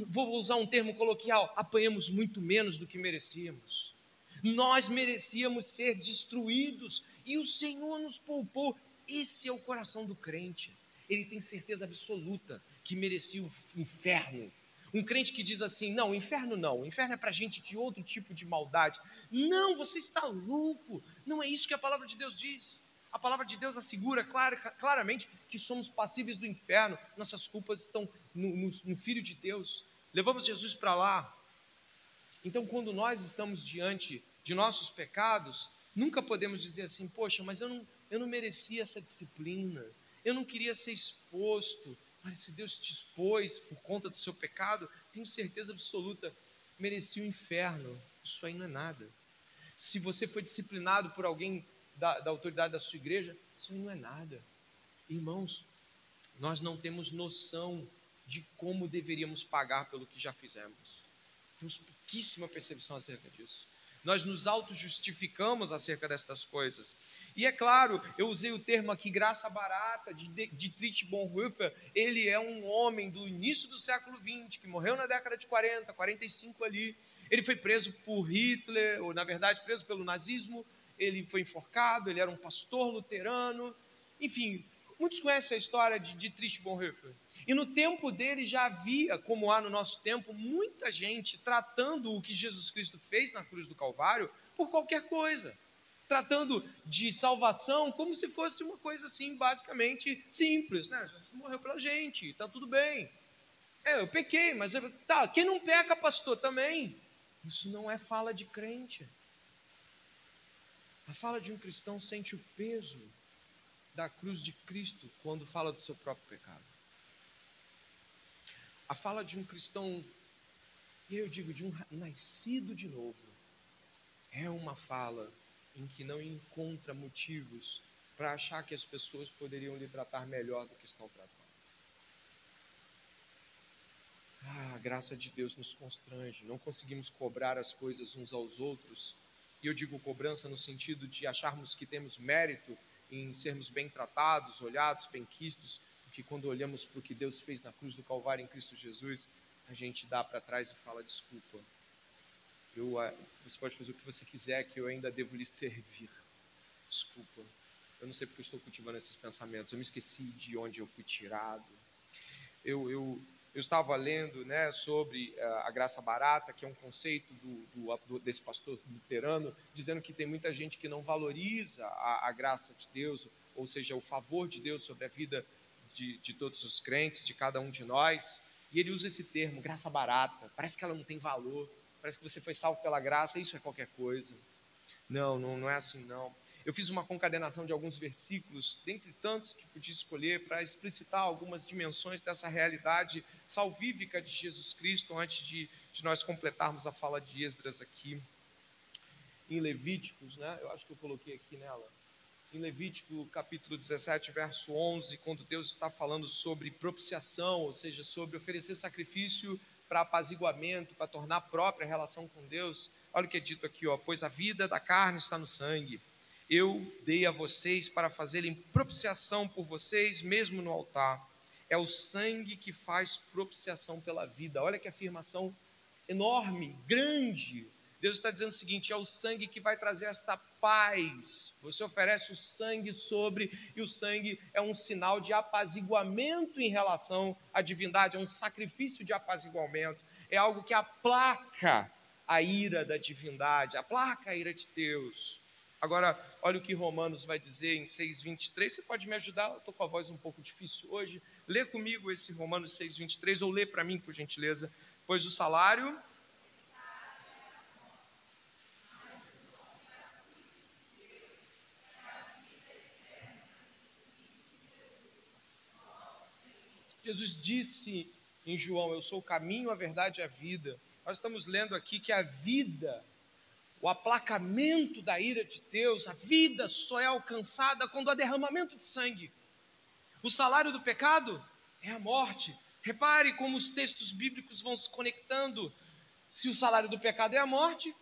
vou usar um termo coloquial, apanhamos muito menos do que merecíamos. Nós merecíamos ser destruídos e o Senhor nos poupou. Esse é o coração do crente. Ele tem certeza absoluta que merecia o inferno. Um crente que diz assim: não, o inferno não, o inferno é para gente de outro tipo de maldade. Não, você está louco. Não é isso que a palavra de Deus diz. A palavra de Deus assegura claramente que somos passíveis do inferno, nossas culpas estão no, no, no Filho de Deus. Levamos Jesus para lá. Então, quando nós estamos diante de nossos pecados, nunca podemos dizer assim: poxa, mas eu não, eu não merecia essa disciplina, eu não queria ser exposto. Mas se Deus te expôs por conta do seu pecado, tenho certeza absoluta, merecia o inferno. Isso aí não é nada. Se você foi disciplinado por alguém da, da autoridade da sua igreja, isso aí não é nada. Irmãos, nós não temos noção de como deveríamos pagar pelo que já fizemos. Temos pouquíssima percepção acerca disso. Nós nos auto-justificamos acerca destas coisas. E é claro, eu usei o termo aqui graça barata, de Dietrich Bonhoeffer. Ele é um homem do início do século XX, que morreu na década de 40, 45 ali. Ele foi preso por Hitler, ou na verdade preso pelo nazismo. Ele foi enforcado, ele era um pastor luterano. Enfim, muitos conhecem a história de Dietrich Bonhoeffer. E no tempo dele já havia, como há no nosso tempo, muita gente tratando o que Jesus Cristo fez na cruz do Calvário por qualquer coisa. Tratando de salvação como se fosse uma coisa assim, basicamente simples. Né? Jesus morreu pela gente, está tudo bem. É, eu pequei, mas eu, tá, quem não peca, pastor, também. Isso não é fala de crente. A fala de um cristão sente o peso da cruz de Cristo quando fala do seu próprio pecado. A fala de um cristão, e eu digo de um nascido de novo, é uma fala em que não encontra motivos para achar que as pessoas poderiam lhe tratar melhor do que estão tratando. Ah, a graça de Deus nos constrange, não conseguimos cobrar as coisas uns aos outros. E eu digo cobrança no sentido de acharmos que temos mérito em sermos bem tratados, olhados, bem quistos, que quando olhamos para o que Deus fez na cruz do Calvário em Cristo Jesus, a gente dá para trás e fala desculpa. Eu, você pode fazer o que você quiser, que eu ainda devo lhe servir. Desculpa. Eu não sei porque eu estou cultivando esses pensamentos. Eu me esqueci de onde eu fui tirado. Eu, eu, eu estava lendo né, sobre uh, a graça barata, que é um conceito do, do, desse pastor luterano, dizendo que tem muita gente que não valoriza a, a graça de Deus, ou seja, o favor de Deus sobre a vida de, de todos os crentes, de cada um de nós. E ele usa esse termo, graça barata. Parece que ela não tem valor. Parece que você foi salvo pela graça, isso é qualquer coisa. Não, não, não é assim não. Eu fiz uma concadenação de alguns versículos, dentre tantos que podia escolher, para explicitar algumas dimensões dessa realidade salvífica de Jesus Cristo, antes de, de nós completarmos a fala de Esdras aqui. Em Levíticos, né? Eu acho que eu coloquei aqui nela em Levítico capítulo 17, verso 11, quando Deus está falando sobre propiciação, ou seja, sobre oferecer sacrifício para apaziguamento, para tornar própria a relação com Deus. Olha o que é dito aqui, ó, pois a vida da carne está no sangue. Eu dei a vocês para fazerem propiciação por vocês, mesmo no altar. É o sangue que faz propiciação pela vida. Olha que afirmação enorme, grande, Deus está dizendo o seguinte: é o sangue que vai trazer esta paz. Você oferece o sangue sobre, e o sangue é um sinal de apaziguamento em relação à divindade, é um sacrifício de apaziguamento, é algo que aplaca a ira da divindade, aplaca a ira de Deus. Agora, olha o que Romanos vai dizer em 6,23. Você pode me ajudar? Eu estou com a voz um pouco difícil hoje. Lê comigo esse Romanos 6,23, ou lê para mim, por gentileza. Pois o salário Jesus disse em João: Eu sou o caminho, a verdade e a vida. Nós estamos lendo aqui que a vida, o aplacamento da ira de Deus, a vida só é alcançada quando há derramamento de sangue. O salário do pecado é a morte. Repare como os textos bíblicos vão se conectando. Se o salário do pecado é a morte,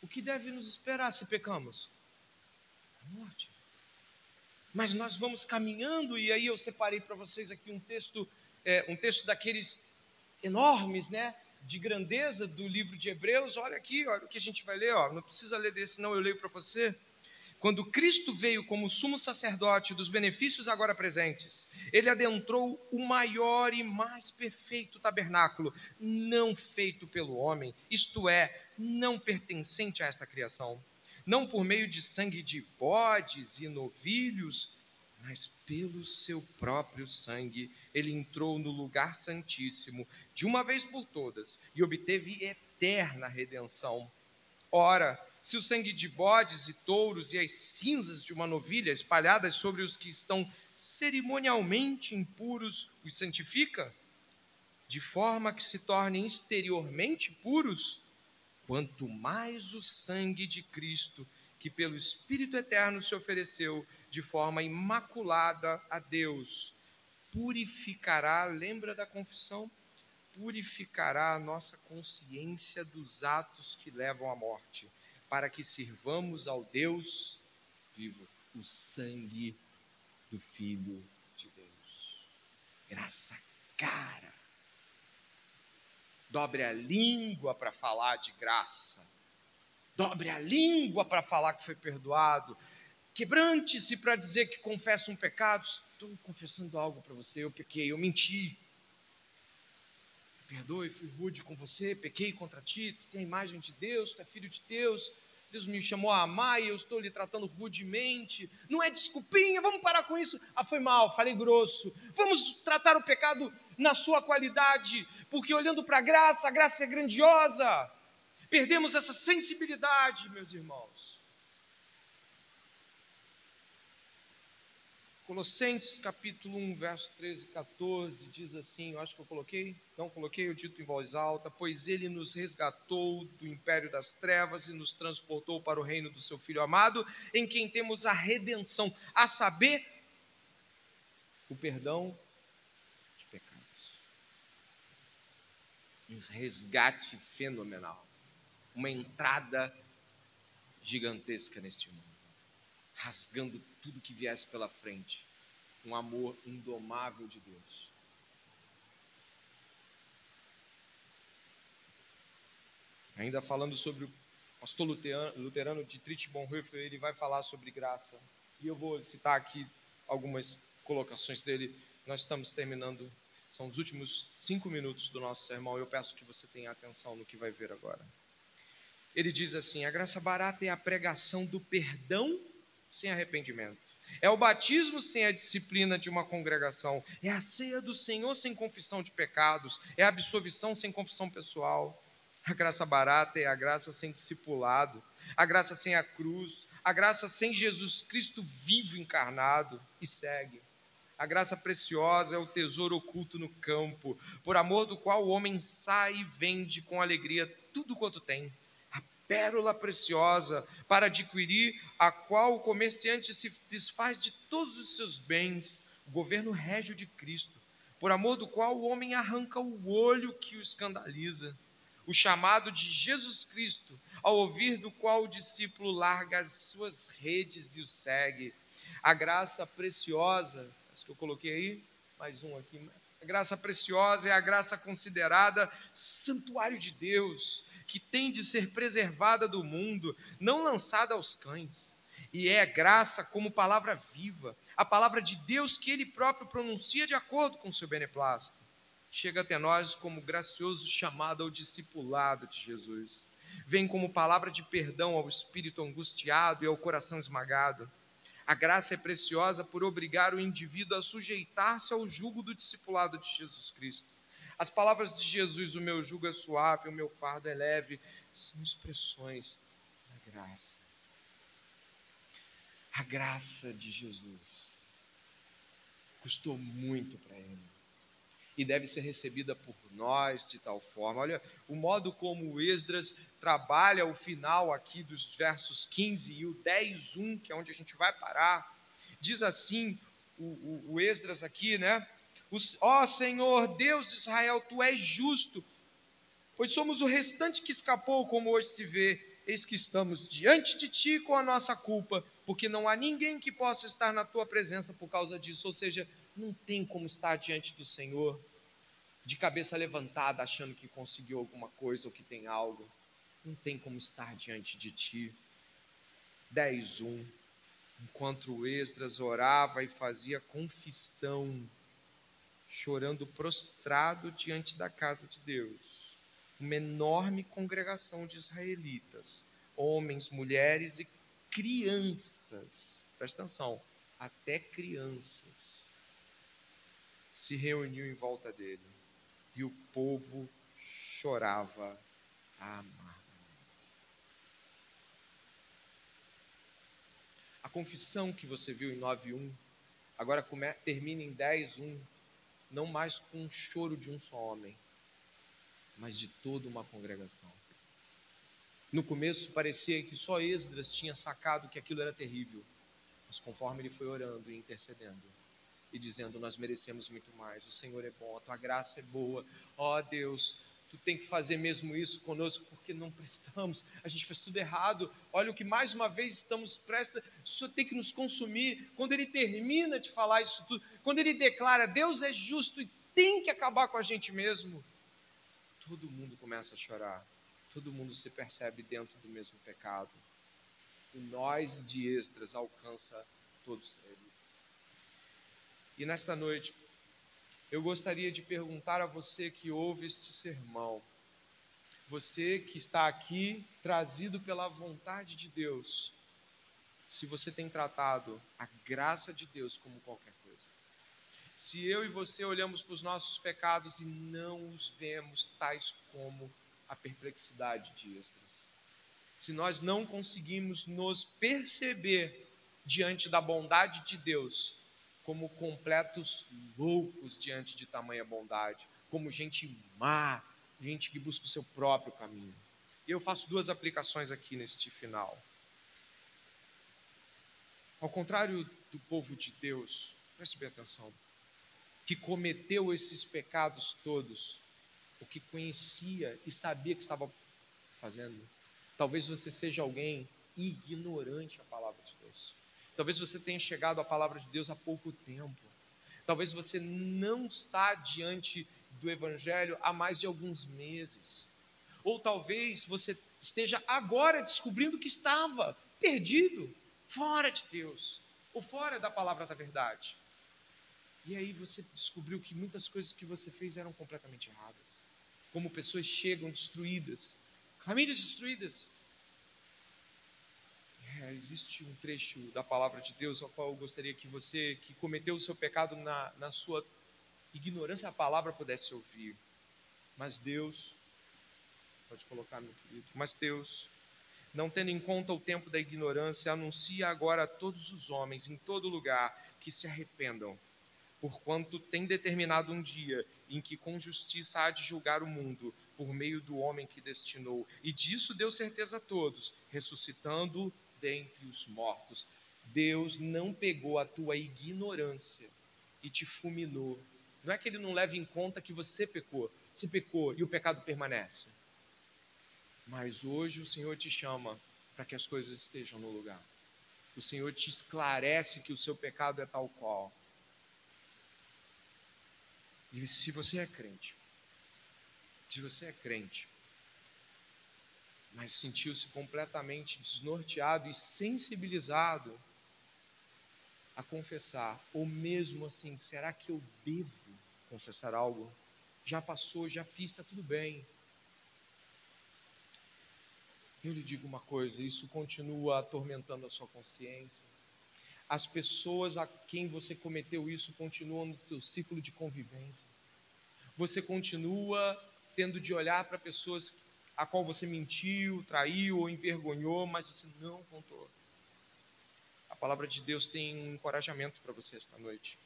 o que deve nos esperar se pecamos? A morte. Mas nós vamos caminhando, e aí eu separei para vocês aqui um texto, é, um texto daqueles enormes, né? de grandeza do livro de Hebreus, olha aqui, olha o que a gente vai ler, ó, não precisa ler desse, não, eu leio para você. Quando Cristo veio como sumo sacerdote dos benefícios agora presentes, ele adentrou o maior e mais perfeito tabernáculo, não feito pelo homem, isto é, não pertencente a esta criação, não por meio de sangue de bodes e novilhos, mas pelo seu próprio sangue ele entrou no lugar santíssimo de uma vez por todas e obteve eterna redenção. Ora, se o sangue de bodes e touros e as cinzas de uma novilha espalhadas sobre os que estão cerimonialmente impuros os santifica, de forma que se tornem exteriormente puros, quanto mais o sangue de Cristo, que pelo Espírito Eterno se ofereceu de forma imaculada a Deus, purificará, lembra da confissão? Purificará a nossa consciência dos atos que levam à morte, para que sirvamos ao Deus vivo, o sangue do Filho de Deus. Graça cara. Dobre a língua para falar de graça. Dobre a língua para falar que foi perdoado. Quebrante-se para dizer que confessa um pecado. Estou confessando algo para você. Eu pequei, eu menti. Me perdoe, fui rude com você, pequei contra ti. Tu tem a imagem de Deus, tu é filho de Deus. Deus me chamou a amar e eu estou lhe tratando rudemente. Não é desculpinha, vamos parar com isso. Ah, foi mal, falei grosso. Vamos tratar o pecado na sua qualidade, porque olhando para a graça, a graça é grandiosa. Perdemos essa sensibilidade, meus irmãos. Colossenses capítulo 1, verso 13 e 14 diz assim: eu acho que eu coloquei, não coloquei, eu dito em voz alta, pois ele nos resgatou do império das trevas e nos transportou para o reino do seu Filho amado, em quem temos a redenção, a saber, o perdão de pecados. Um resgate fenomenal, uma entrada gigantesca neste mundo rasgando tudo que viesse pela frente. Um amor indomável de Deus. Ainda falando sobre o pastor luterano, Dietrich Bonhoeffer, ele vai falar sobre graça. E eu vou citar aqui algumas colocações dele. Nós estamos terminando, são os últimos cinco minutos do nosso sermão. Eu peço que você tenha atenção no que vai ver agora. Ele diz assim: a graça barata é a pregação do perdão sem arrependimento. É o batismo sem a disciplina de uma congregação. É a ceia do Senhor sem confissão de pecados. É a absolvição sem confissão pessoal. A graça barata é a graça sem discipulado. A graça sem a cruz. A graça sem Jesus Cristo vivo encarnado. E segue. A graça preciosa é o tesouro oculto no campo, por amor do qual o homem sai e vende com alegria tudo quanto tem pérola preciosa, para adquirir a qual o comerciante se desfaz de todos os seus bens, o governo régio de Cristo, por amor do qual o homem arranca o olho que o escandaliza. O chamado de Jesus Cristo, ao ouvir do qual o discípulo larga as suas redes e o segue. A graça preciosa, acho que eu coloquei aí, mais um aqui. A graça preciosa é a graça considerada santuário de Deus, que tem de ser preservada do mundo, não lançada aos cães. E é graça como palavra viva, a palavra de Deus que ele próprio pronuncia de acordo com o seu beneplácito. Chega até nós como gracioso chamado ao discipulado de Jesus. Vem como palavra de perdão ao espírito angustiado e ao coração esmagado. A graça é preciosa por obrigar o indivíduo a sujeitar-se ao jugo do discipulado de Jesus Cristo. As palavras de Jesus, o meu jugo é suave, o meu fardo é leve, são expressões da graça. A graça de Jesus custou muito para ele. E deve ser recebida por nós de tal forma. Olha, o modo como Esdras trabalha o final aqui dos versos 15 e o 10, 1, que é onde a gente vai parar, diz assim o, o, o Esdras aqui, né? Ó oh, Senhor, Deus de Israel, tu és justo, pois somos o restante que escapou, como hoje se vê. Eis que estamos diante de ti com a nossa culpa, porque não há ninguém que possa estar na tua presença por causa disso. Ou seja, não tem como estar diante do Senhor de cabeça levantada, achando que conseguiu alguma coisa ou que tem algo. Não tem como estar diante de ti. 10.1 Enquanto o Esdras orava e fazia confissão, chorando prostrado diante da casa de Deus, uma enorme congregação de israelitas, homens, mulheres e crianças, presta atenção, até crianças, se reuniu em volta dele e o povo chorava amargamente. A confissão que você viu em 9.1, agora termina em 10.1, não mais com um choro de um só homem, mas de toda uma congregação. No começo parecia que só Esdras tinha sacado que aquilo era terrível, mas conforme ele foi orando e intercedendo, e dizendo: Nós merecemos muito mais, o Senhor é bom, a tua graça é boa, ó oh, Deus, tu tem que fazer mesmo isso conosco, porque não prestamos, a gente fez tudo errado. Olha o que mais uma vez estamos prestes, isso tem que nos consumir. Quando ele termina de falar isso tudo, quando ele declara: Deus é justo e tem que acabar com a gente mesmo, todo mundo começa a chorar, todo mundo se percebe dentro do mesmo pecado. O nós de Esdras alcança todos eles. E nesta noite, eu gostaria de perguntar a você que ouve este sermão, você que está aqui trazido pela vontade de Deus, se você tem tratado a graça de Deus como qualquer coisa. Se eu e você olhamos para os nossos pecados e não os vemos tais como a perplexidade de Esdras. Se nós não conseguimos nos perceber diante da bondade de Deus, como completos loucos diante de tamanha bondade, como gente má, gente que busca o seu próprio caminho. Eu faço duas aplicações aqui neste final. Ao contrário do povo de Deus, preste bem atenção, que cometeu esses pecados todos, o que conhecia e sabia que estava fazendo, talvez você seja alguém ignorante à palavra de Deus. Talvez você tenha chegado à palavra de Deus há pouco tempo. Talvez você não está diante do Evangelho há mais de alguns meses. Ou talvez você esteja agora descobrindo que estava perdido, fora de Deus, ou fora da palavra da verdade. E aí você descobriu que muitas coisas que você fez eram completamente erradas. Como pessoas chegam destruídas, famílias destruídas, é, existe um trecho da palavra de Deus ao qual eu gostaria que você, que cometeu o seu pecado na, na sua ignorância à palavra, pudesse ouvir. Mas Deus, pode colocar, meu querido, mas Deus, não tendo em conta o tempo da ignorância, anuncia agora a todos os homens, em todo lugar, que se arrependam, porquanto tem determinado um dia em que com justiça há de julgar o mundo, por meio do homem que destinou, e disso deu certeza a todos, ressuscitando dentre os mortos. Deus não pegou a tua ignorância e te fulminou. Não é que ele não leva em conta que você pecou. Você pecou e o pecado permanece. Mas hoje o Senhor te chama para que as coisas estejam no lugar. O Senhor te esclarece que o seu pecado é tal qual. E se você é crente, se você é crente, mas sentiu-se completamente desnorteado e sensibilizado a confessar, ou mesmo assim, será que eu devo confessar algo? Já passou, já fiz, está tudo bem. Eu lhe digo uma coisa: isso continua atormentando a sua consciência. As pessoas a quem você cometeu isso continuam no seu ciclo de convivência. Você continua tendo de olhar para pessoas a qual você mentiu, traiu ou envergonhou, mas você não contou. A palavra de Deus tem um encorajamento para você esta noite.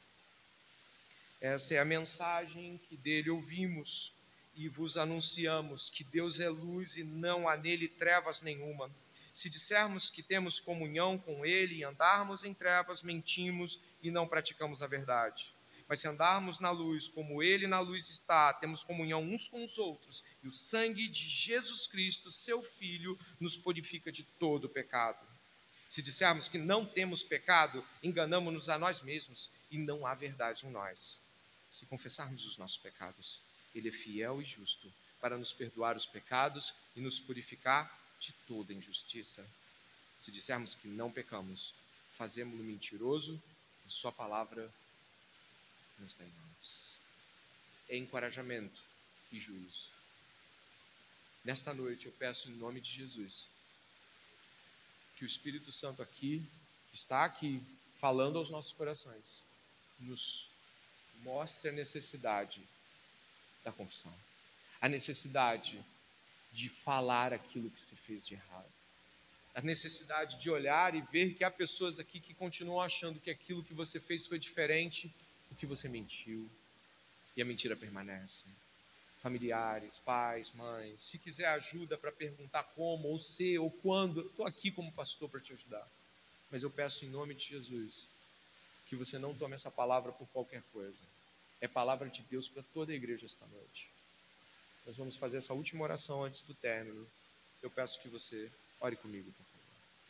Esta é a mensagem que dele ouvimos e vos anunciamos: que Deus é luz e não há nele trevas nenhuma. Se dissermos que temos comunhão com Ele e andarmos em trevas, mentimos e não praticamos a verdade. Mas se andarmos na luz, como Ele na luz está, temos comunhão uns com os outros, e o sangue de Jesus Cristo, seu Filho, nos purifica de todo pecado. Se dissermos que não temos pecado, enganamos-nos a nós mesmos e não há verdade em nós. Se confessarmos os nossos pecados, Ele é fiel e justo para nos perdoar os pecados e nos purificar de toda injustiça. Se dissermos que não pecamos, fazemos-lo mentiroso e Sua palavra não está em nós. É encorajamento e juízo. Nesta noite eu peço em nome de Jesus que o Espírito Santo aqui, está aqui, falando aos nossos corações, nos mostre a necessidade da confissão, a necessidade de falar aquilo que se fez de errado. A necessidade de olhar e ver que há pessoas aqui que continuam achando que aquilo que você fez foi diferente, porque você mentiu. E a mentira permanece. Familiares, pais, mães, se quiser ajuda para perguntar como, ou se, ou quando, estou aqui como pastor para te ajudar. Mas eu peço em nome de Jesus que você não tome essa palavra por qualquer coisa. É palavra de Deus para toda a igreja esta noite. Nós vamos fazer essa última oração antes do término. Eu peço que você ore comigo, por favor.